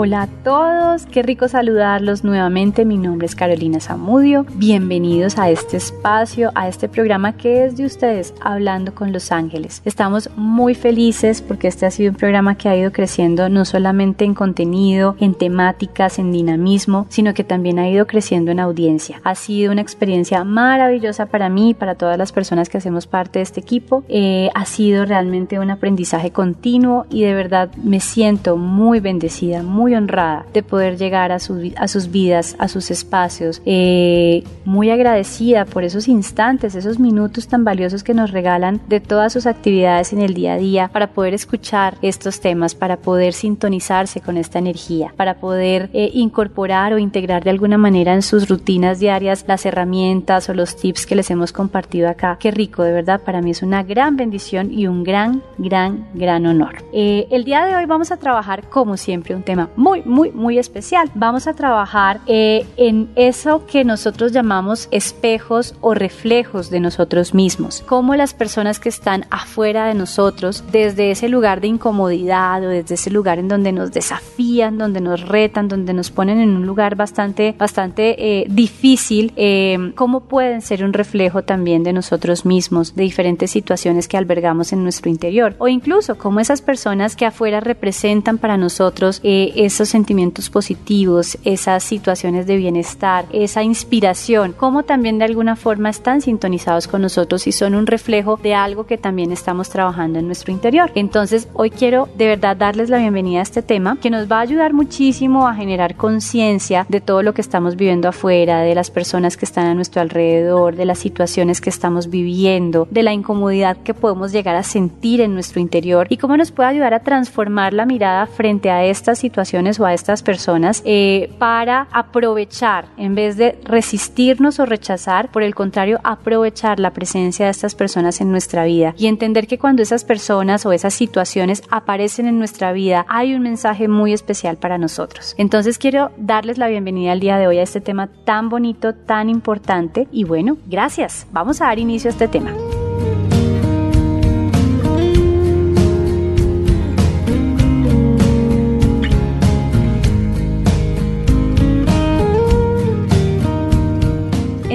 Hola a todos, qué rico saludarlos nuevamente. Mi nombre es Carolina Zamudio. Bienvenidos a este espacio, a este programa que es de ustedes, Hablando con los Ángeles. Estamos muy felices porque este ha sido un programa que ha ido creciendo no solamente en contenido, en temáticas, en dinamismo, sino que también ha ido creciendo en audiencia. Ha sido una experiencia maravillosa para mí y para todas las personas que hacemos parte de este equipo. Eh, ha sido realmente un aprendizaje continuo y de verdad me siento muy bendecida, muy honrada de poder llegar a, a sus vidas, a sus espacios, eh, muy agradecida por esos instantes, esos minutos tan valiosos que nos regalan de todas sus actividades en el día a día para poder escuchar estos temas, para poder sintonizarse con esta energía, para poder eh, incorporar o integrar de alguna manera en sus rutinas diarias las herramientas o los tips que les hemos compartido acá. Qué rico, de verdad, para mí es una gran bendición y un gran, gran, gran honor. Eh, el día de hoy vamos a trabajar, como siempre, un tema muy, muy, muy especial. Vamos a trabajar eh, en eso que nosotros llamamos espejos o reflejos de nosotros mismos. Cómo las personas que están afuera de nosotros, desde ese lugar de incomodidad o desde ese lugar en donde nos desafían, donde nos retan, donde nos ponen en un lugar bastante, bastante eh, difícil, eh, cómo pueden ser un reflejo también de nosotros mismos, de diferentes situaciones que albergamos en nuestro interior. O incluso cómo esas personas que afuera representan para nosotros esos sentimientos positivos, esas situaciones de bienestar, esa inspiración, como también de alguna forma están sintonizados con nosotros y son un reflejo de algo que también estamos trabajando en nuestro interior. Entonces, hoy quiero de verdad darles la bienvenida a este tema que nos va a ayudar muchísimo a generar conciencia de todo lo que estamos viviendo afuera, de las personas que están a nuestro alrededor, de las situaciones que estamos viviendo, de la incomodidad que podemos llegar a sentir en nuestro interior y cómo nos puede ayudar a transformar la mirada frente a estas situaciones o a estas personas eh, para aprovechar, en vez de resistirnos o rechazar, por el contrario, aprovechar la presencia de estas personas en nuestra vida y entender que cuando esas personas o esas situaciones aparecen en nuestra vida hay un mensaje muy especial para nosotros. Entonces quiero darles la bienvenida al día de hoy a este tema tan bonito, tan importante y bueno, gracias. Vamos a dar inicio a este tema.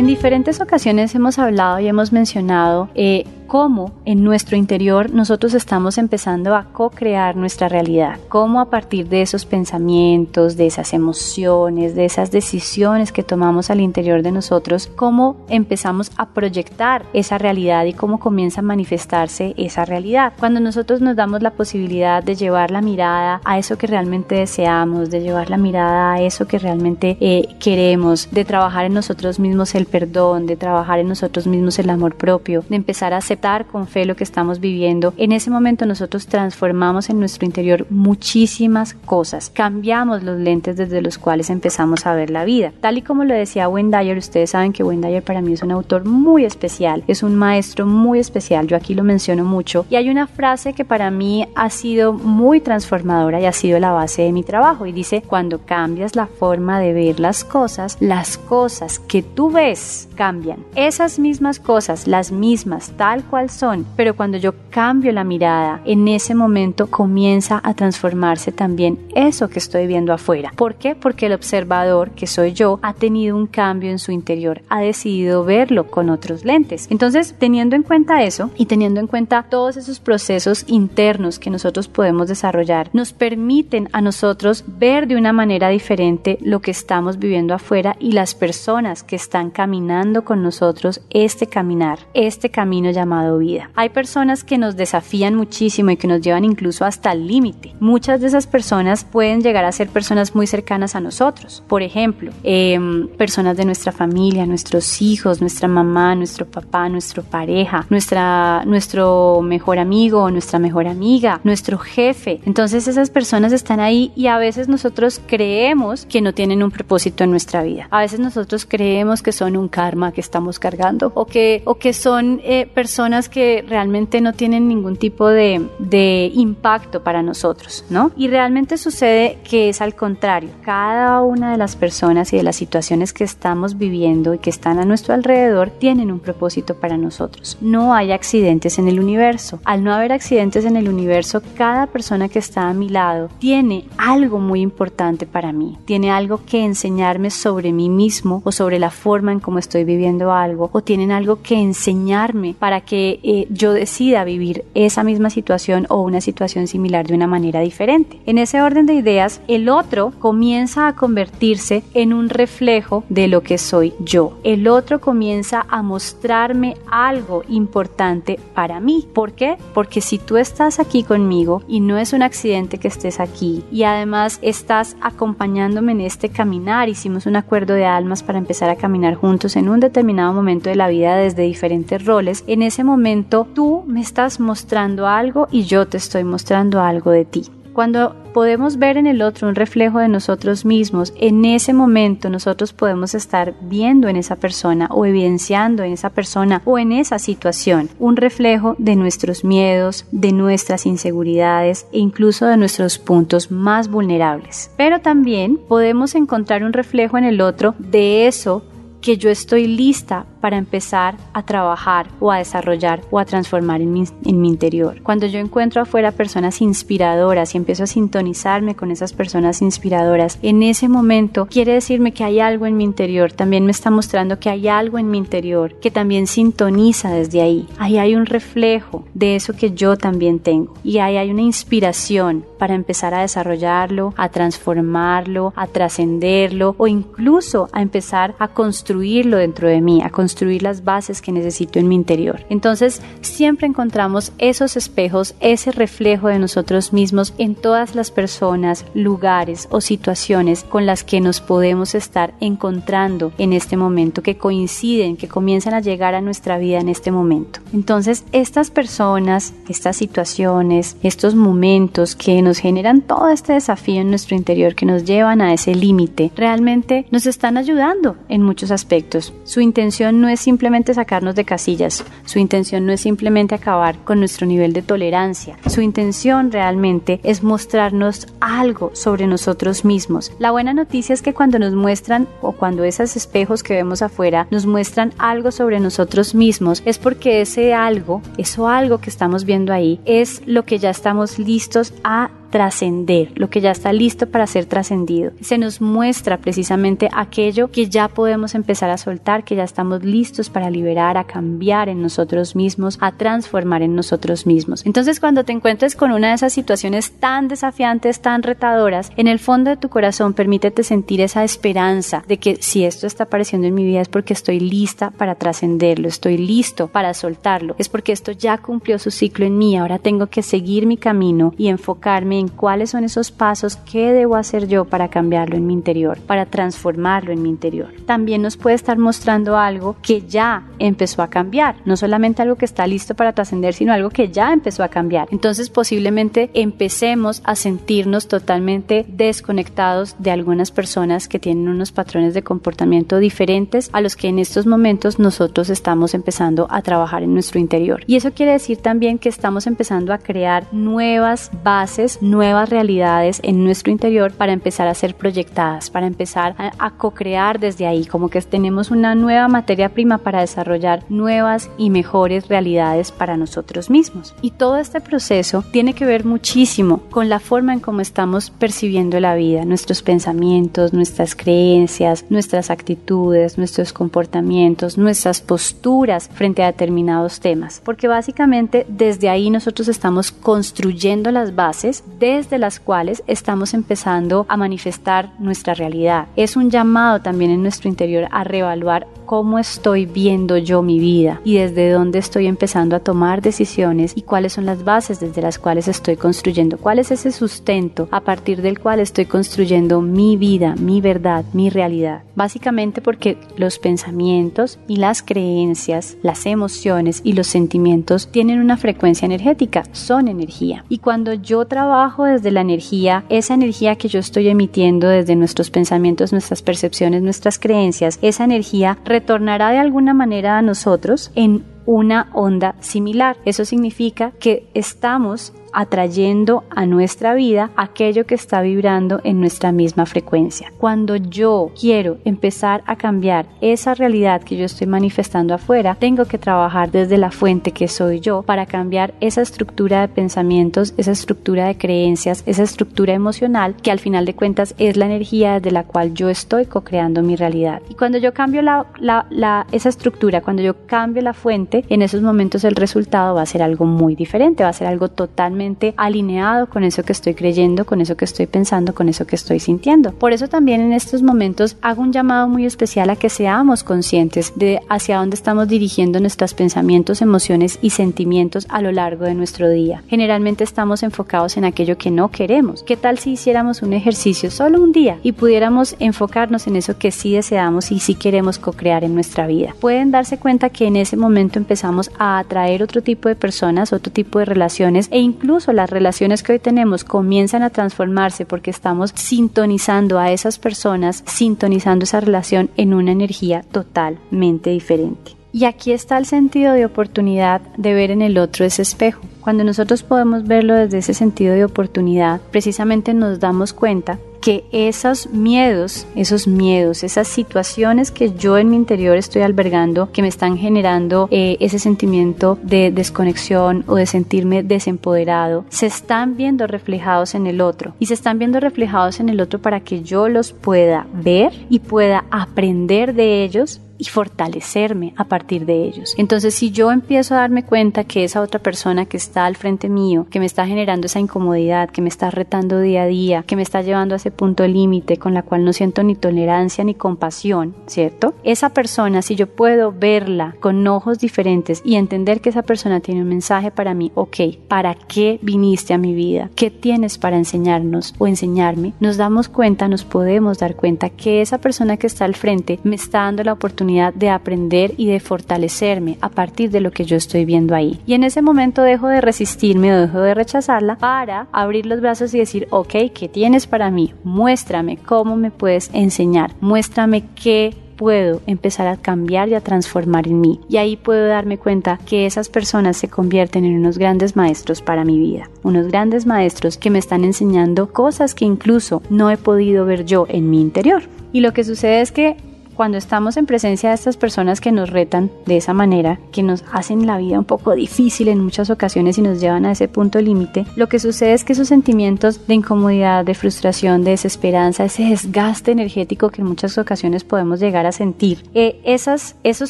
En diferentes ocasiones hemos hablado y hemos mencionado eh, cómo en nuestro interior nosotros estamos empezando a co-crear nuestra realidad, cómo a partir de esos pensamientos, de esas emociones, de esas decisiones que tomamos al interior de nosotros, cómo empezamos a proyectar esa realidad y cómo comienza a manifestarse esa realidad. Cuando nosotros nos damos la posibilidad de llevar la mirada a eso que realmente deseamos, de llevar la mirada a eso que realmente eh, queremos, de trabajar en nosotros mismos el perdón, de trabajar en nosotros mismos el amor propio, de empezar a con fe lo que estamos viviendo, en ese momento nosotros transformamos en nuestro interior muchísimas cosas, cambiamos los lentes desde los cuales empezamos a ver la vida. Tal y como lo decía Wendayer, ustedes saben que Wendayer para mí es un autor muy especial, es un maestro muy especial, yo aquí lo menciono mucho, y hay una frase que para mí ha sido muy transformadora y ha sido la base de mi trabajo, y dice, cuando cambias la forma de ver las cosas, las cosas que tú ves cambian. Esas mismas cosas, las mismas, tal cual son, pero cuando yo cambio la mirada, en ese momento comienza a transformarse también eso que estoy viendo afuera. ¿Por qué? Porque el observador, que soy yo, ha tenido un cambio en su interior, ha decidido verlo con otros lentes. Entonces, teniendo en cuenta eso y teniendo en cuenta todos esos procesos internos que nosotros podemos desarrollar, nos permiten a nosotros ver de una manera diferente lo que estamos viviendo afuera y las personas que están caminando con nosotros este caminar, este camino llamado vida. Hay personas que nos desafían muchísimo y que nos llevan incluso hasta el límite. Muchas de esas personas pueden llegar a ser personas muy cercanas a nosotros. Por ejemplo, em, personas de nuestra familia, nuestros hijos, nuestra mamá, nuestro papá, nuestra pareja, nuestra, nuestro mejor amigo o nuestra mejor amiga, nuestro jefe. Entonces esas personas están ahí y a veces nosotros creemos que no tienen un propósito en nuestra vida. A veces nosotros creemos que son un karma que estamos cargando o que, o que son eh, personas personas que realmente no tienen ningún tipo de, de impacto para nosotros, ¿no? Y realmente sucede que es al contrario. Cada una de las personas y de las situaciones que estamos viviendo y que están a nuestro alrededor tienen un propósito para nosotros. No hay accidentes en el universo. Al no haber accidentes en el universo, cada persona que está a mi lado tiene algo muy importante para mí. Tiene algo que enseñarme sobre mí mismo o sobre la forma en cómo estoy viviendo algo o tienen algo que enseñarme para que eh, yo decida vivir esa misma situación o una situación similar de una manera diferente. En ese orden de ideas, el otro comienza a convertirse en un reflejo de lo que soy yo. El otro comienza a mostrarme algo importante para mí. ¿Por qué? Porque si tú estás aquí conmigo y no es un accidente que estés aquí y además estás acompañándome en este caminar, hicimos un acuerdo de almas para empezar a caminar juntos en un determinado momento de la vida desde diferentes roles, en ese momento tú me estás mostrando algo y yo te estoy mostrando algo de ti. Cuando podemos ver en el otro un reflejo de nosotros mismos, en ese momento nosotros podemos estar viendo en esa persona o evidenciando en esa persona o en esa situación un reflejo de nuestros miedos, de nuestras inseguridades e incluso de nuestros puntos más vulnerables. Pero también podemos encontrar un reflejo en el otro de eso que yo estoy lista para empezar a trabajar o a desarrollar o a transformar en mi, en mi interior. Cuando yo encuentro afuera personas inspiradoras y empiezo a sintonizarme con esas personas inspiradoras, en ese momento quiere decirme que hay algo en mi interior, también me está mostrando que hay algo en mi interior que también sintoniza desde ahí. Ahí hay un reflejo de eso que yo también tengo y ahí hay una inspiración para empezar a desarrollarlo, a transformarlo, a trascenderlo o incluso a empezar a construirlo dentro de mí, a construirlo construir las bases que necesito en mi interior. Entonces, siempre encontramos esos espejos, ese reflejo de nosotros mismos en todas las personas, lugares o situaciones con las que nos podemos estar encontrando en este momento, que coinciden, que comienzan a llegar a nuestra vida en este momento. Entonces, estas personas, estas situaciones, estos momentos que nos generan todo este desafío en nuestro interior, que nos llevan a ese límite, realmente nos están ayudando en muchos aspectos. Su intención no es simplemente sacarnos de casillas, su intención no es simplemente acabar con nuestro nivel de tolerancia, su intención realmente es mostrarnos algo sobre nosotros mismos. La buena noticia es que cuando nos muestran o cuando esos espejos que vemos afuera nos muestran algo sobre nosotros mismos, es porque ese algo, eso algo que estamos viendo ahí, es lo que ya estamos listos a trascender, lo que ya está listo para ser trascendido. Se nos muestra precisamente aquello que ya podemos empezar a soltar, que ya estamos listos para liberar, a cambiar en nosotros mismos, a transformar en nosotros mismos. Entonces cuando te encuentres con una de esas situaciones tan desafiantes, tan retadoras, en el fondo de tu corazón permítete sentir esa esperanza de que si esto está apareciendo en mi vida es porque estoy lista para trascenderlo, estoy listo para soltarlo, es porque esto ya cumplió su ciclo en mí, ahora tengo que seguir mi camino y enfocarme cuáles son esos pasos que debo hacer yo para cambiarlo en mi interior, para transformarlo en mi interior. También nos puede estar mostrando algo que ya empezó a cambiar, no solamente algo que está listo para trascender, sino algo que ya empezó a cambiar. Entonces posiblemente empecemos a sentirnos totalmente desconectados de algunas personas que tienen unos patrones de comportamiento diferentes a los que en estos momentos nosotros estamos empezando a trabajar en nuestro interior. Y eso quiere decir también que estamos empezando a crear nuevas bases, nuevas realidades en nuestro interior para empezar a ser proyectadas, para empezar a, co-crear desde ahí, como que tenemos una nueva materia prima para desarrollar nuevas y mejores realidades para nosotros mismos. Y todo este proceso tiene que ver muchísimo con la forma en cómo estamos percibiendo la vida, nuestros pensamientos, nuestras creencias, nuestras actitudes, nuestros comportamientos, nuestras posturas frente a determinados temas. Porque básicamente desde ahí nosotros estamos construyendo las bases desde las cuales estamos empezando a manifestar nuestra realidad. Es un llamado también en nuestro interior a reevaluar cómo estoy viendo yo mi vida y desde dónde estoy empezando a tomar decisiones y cuáles son las bases desde las cuales estoy construyendo, cuál es ese sustento a partir del cual estoy construyendo mi vida, mi verdad, mi realidad. Básicamente porque los pensamientos y las creencias, las emociones y los sentimientos tienen una frecuencia energética, son energía. Y cuando yo trabajo desde la energía, esa energía que yo estoy emitiendo desde nuestros pensamientos, nuestras percepciones, nuestras creencias, esa energía retornará de alguna manera a nosotros en una onda similar. Eso significa que estamos atrayendo a nuestra vida aquello que está vibrando en nuestra misma frecuencia. Cuando yo quiero empezar a cambiar esa realidad que yo estoy manifestando afuera, tengo que trabajar desde la fuente que soy yo para cambiar esa estructura de pensamientos, esa estructura de creencias, esa estructura emocional que al final de cuentas es la energía desde la cual yo estoy co-creando mi realidad. Y cuando yo cambio la, esa estructura, cuando yo cambio la fuente, en esos momentos el resultado va a ser algo muy diferente, va a ser algo totalmente alineado con eso que estoy creyendo, con eso que estoy pensando, con eso que estoy sintiendo. Por eso también en estos momentos hago un llamado muy especial a que seamos conscientes de hacia dónde estamos dirigiendo nuestros pensamientos, emociones y sentimientos a lo largo de nuestro día. Generalmente estamos enfocados en aquello que no queremos. ¿Qué tal si hiciéramos un ejercicio solo un día y pudiéramos enfocarnos en eso que sí deseamos y sí queremos co-crear en nuestra vida? Pueden darse cuenta que en ese momento empezamos a atraer otro tipo de personas, otro tipo de relaciones e incluso las relaciones que hoy tenemos comienzan a transformarse porque estamos sintonizando a esas personas, sintonizando esa relación en una energía totalmente diferente. Y aquí está el sentido de oportunidad de ver en el otro ese espejo. Cuando nosotros podemos verlo desde ese sentido de oportunidad, precisamente nos damos cuenta que esos miedos, esos miedos, esas situaciones que yo en mi interior estoy albergando, que me están generando eh, ese sentimiento de desconexión o de sentirme desempoderado, se están viendo reflejados en el otro y se están viendo reflejados en el otro para que yo los pueda ver y pueda aprender de ellos y fortalecerme a partir de ellos. Entonces, si yo empiezo a darme cuenta que esa otra persona que está al frente mío, que me está generando esa incomodidad, que me está retando día a día, que me está llevando a ese punto límite con la cual no siento ni tolerancia ni compasión, ¿cierto? Esa persona, si yo puedo verla con ojos diferentes y entender que esa persona tiene un mensaje para mí, ok, ¿para qué viniste a mi vida? ¿Qué tienes para enseñarnos o enseñarme? Nos damos cuenta, nos podemos dar cuenta que esa persona que está al frente me está dando la oportunidad de aprender y de fortalecerme a partir de lo que yo estoy viendo ahí. Y en ese momento dejo de resistirme o dejo de rechazarla para abrir los brazos y decir, ok, ¿qué tienes para mí? Muéstrame cómo me puedes enseñar, muéstrame qué puedo empezar a cambiar y a transformar en mí. Y ahí puedo darme cuenta que esas personas se convierten en unos grandes maestros para mi vida, unos grandes maestros que me están enseñando cosas que incluso no he podido ver yo en mi interior. Y lo que sucede es que cuando estamos en presencia de estas personas que nos retan de esa manera, que nos hacen la vida un poco difícil en muchas ocasiones y nos llevan a ese punto límite, lo que sucede es que esos sentimientos de incomodidad, de frustración, de desesperanza, ese desgaste energético que en muchas ocasiones podemos llegar a sentir, eh, esas, esos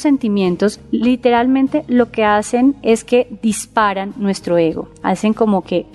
sentimientos literalmente lo que hacen es que disparan nuestro ego, hacen como que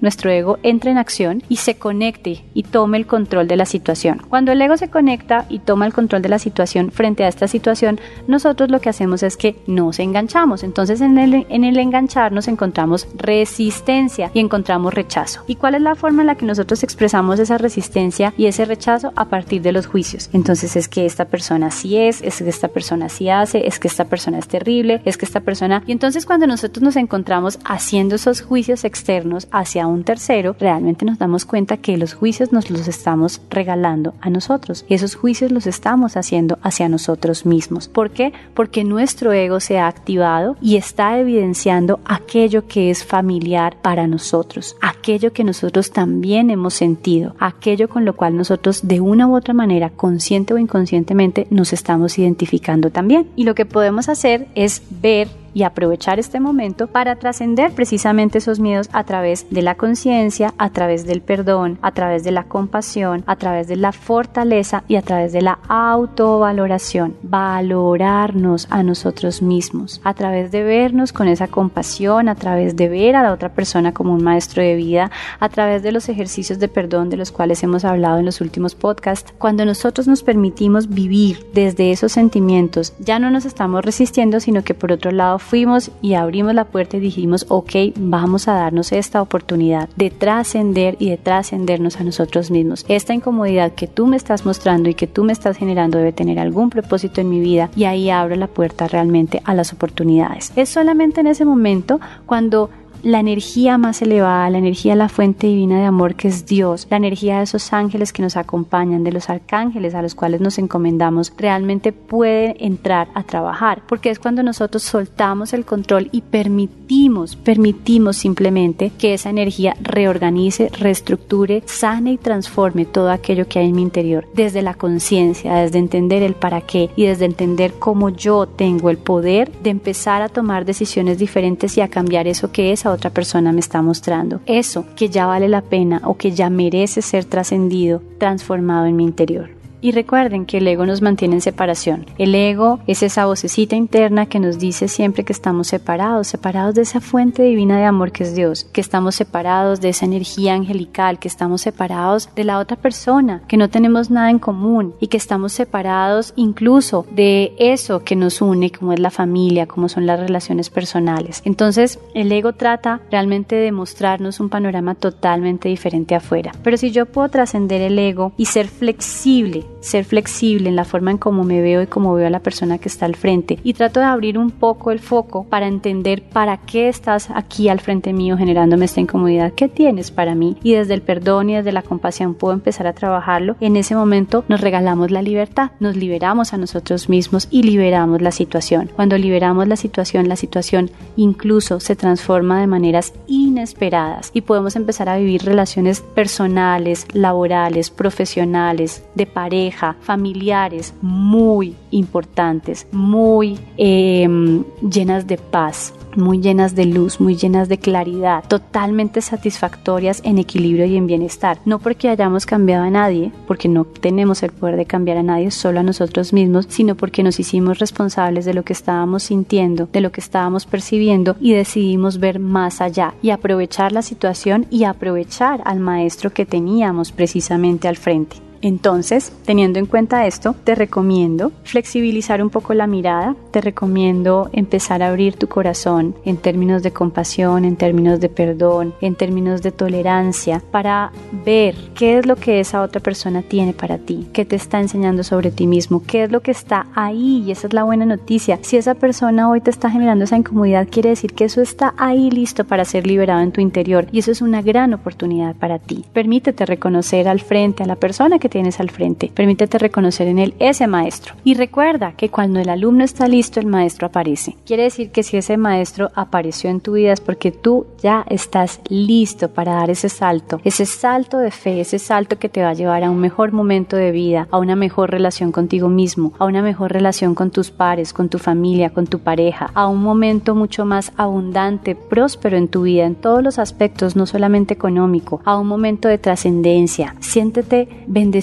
nuestro ego entra en acción y se conecte y tome el control de la situación. Cuando el ego se conecta y toma el control de la situación, frente a esta situación, nosotros lo que hacemos es que nos enganchamos. Entonces en el, en el engancharnos encontramos resistencia y encontramos rechazo. ¿Y cuál es la forma en la que nosotros expresamos esa resistencia y ese rechazo a partir de los juicios? Entonces es que esta persona sí es, es que esta persona sí hace, es que esta persona es terrible, es que esta persona... Y entonces cuando nosotros nos encontramos haciendo esos juicios externos hacia un tercero, realmente nos damos cuenta que los juicios nos los estamos regalando a nosotros. Y esos juicios los estamos haciendo hacia nosotros mismos. ¿Por qué? Porque nuestro ego se ha activado y está evidenciando aquello que es familiar para nosotros, aquello que nosotros también hemos sentido, aquello con lo cual nosotros de una u otra manera, consciente o inconscientemente, nos estamos identificando también. Y lo que podemos hacer es ver y aprovechar este momento para trascender precisamente esos miedos a través de la conciencia, a través del perdón, a través de la compasión, a través de la fortaleza y a través de la autovaloración. Valorarnos a nosotros mismos, a través de vernos con esa compasión, a través de ver a la otra persona como un maestro de vida, a través de los ejercicios de perdón de los cuales hemos hablado en los últimos podcasts. Cuando nosotros nos permitimos vivir desde esos sentimientos, ya no nos estamos resistiendo, sino que por otro lado fuimos y abrimos la puerta y dijimos, ok, vamos a darnos esta oportunidad de trascender y de trascendernos a nosotros mismos. Esta incomodidad que tú me estás mostrando y que tú me estás generando debe tener algún propósito en mi vida y ahí abro la puerta realmente a las oportunidades. Es solamente en ese momento cuando la energía más elevada, la energía de la fuente divina de amor que es Dios, la energía de esos ángeles que nos acompañan, de los arcángeles a los cuales nos encomendamos, realmente puede entrar a trabajar, porque es cuando nosotros soltamos el control y permitimos, permitimos simplemente que esa energía reorganice, reestructure, sane y transforme todo aquello que hay en mi interior, desde la conciencia, desde entender el para qué y desde entender cómo yo tengo el poder de empezar a tomar decisiones diferentes y a cambiar eso que otra persona me está mostrando, eso que ya vale la pena o que ya merece ser trascendido, transformado en mi interior. Y recuerden que el ego nos mantiene en separación. El ego es esa vocecita interna que nos dice siempre que estamos separados, separados de esa fuente divina de amor que es Dios, que estamos separados de esa energía angelical, que estamos separados de la otra persona, que no tenemos nada en común y que estamos separados incluso de eso que nos une, como es la familia, como son las relaciones personales. Entonces, el ego trata realmente de mostrarnos un panorama totalmente diferente afuera. Pero si yo puedo trascender el ego y ser flexible, ser flexible en la forma en cómo me veo y cómo veo a la persona que está al frente. Y trato de abrir un poco el foco para entender para qué estás aquí al frente mío generándome esta incomodidad, qué tienes para mí. Y desde el perdón y desde la compasión puedo empezar a trabajarlo, en ese momento nos regalamos la libertad, nos liberamos a nosotros mismos y liberamos la situación. Cuando liberamos la situación, la situación incluso se transforma de maneras inesperadas y podemos empezar a vivir relaciones personales, laborales, profesionales, de pareja, familiares muy importantes, muy em, llenas de paz muy llenas de luz, muy llenas de claridad, totalmente satisfactorias en equilibrio y en bienestar. No porque hayamos cambiado a nadie, porque no tenemos el poder de cambiar a nadie, solo a nosotros mismos, sino porque nos hicimos responsables de lo que estábamos sintiendo, de lo que estábamos percibiendo y decidimos ver más allá y aprovechar la situación y aprovechar al maestro que teníamos precisamente al frente. Entonces, teniendo en cuenta esto, te recomiendo flexibilizar un poco la mirada, te recomiendo empezar a abrir tu corazón en términos de compasión, en términos de perdón, en términos de tolerancia, para ver qué es lo que esa otra persona tiene para ti, qué te está enseñando sobre ti mismo, qué es lo que está ahí y esa es la buena noticia. Si esa persona hoy te está generando esa incomodidad, quiere decir que eso está ahí listo para ser liberado en tu interior y eso es una gran oportunidad para ti. Permítete reconocer al frente a la persona que tienes al frente. Permítete reconocer en él ese maestro. Y recuerda que cuando el alumno está listo, el maestro aparece. Quiere decir que si ese maestro apareció en tu vida es porque tú ya estás listo para dar ese salto, ese salto de fe, ese salto que te va a llevar a un mejor momento de vida, a una mejor relación contigo mismo, a una mejor relación con tus pares, con tu familia, con tu pareja, a un momento mucho más abundante, próspero en tu vida, en todos los aspectos, no solamente económico, a un momento de trascendencia. Siéntete bendecido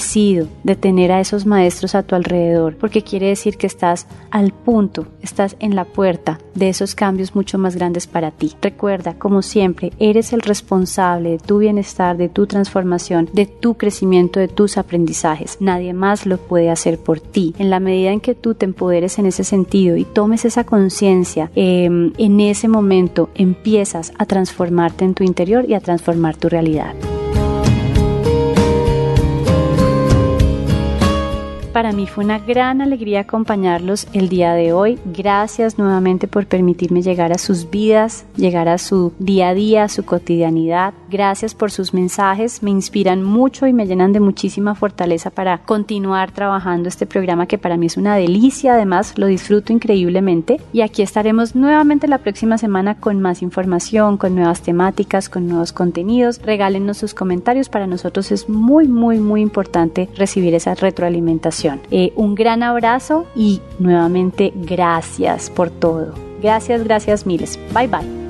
de tener a esos maestros a tu alrededor, porque quiere decir que estás al punto, estás en la puerta de esos cambios mucho más grandes para ti. Recuerda, como siempre, eres el responsable de tu bienestar, de tu transformación, de tu crecimiento, de tus aprendizajes. Nadie más lo puede hacer por ti. En la medida en que tú te empoderes en ese sentido y tomes esa conciencia, em, en ese momento empiezas a transformarte en tu interior y a transformar tu realidad. Para mí fue una gran alegría acompañarlos el día de hoy. Gracias nuevamente por permitirme llegar a sus vidas, llegar a su día a día, a su cotidianidad. Gracias por sus mensajes, me inspiran mucho y me llenan de muchísima fortaleza para continuar trabajando este programa que para mí es una delicia, además lo disfruto increíblemente. Y aquí estaremos nuevamente la próxima semana con más información, con nuevas temáticas, con nuevos contenidos. Regálenos sus comentarios, para nosotros es muy, muy, muy importante recibir esa retroalimentación. Eh, un gran abrazo y nuevamente gracias por todo. Gracias, gracias miles. Bye bye.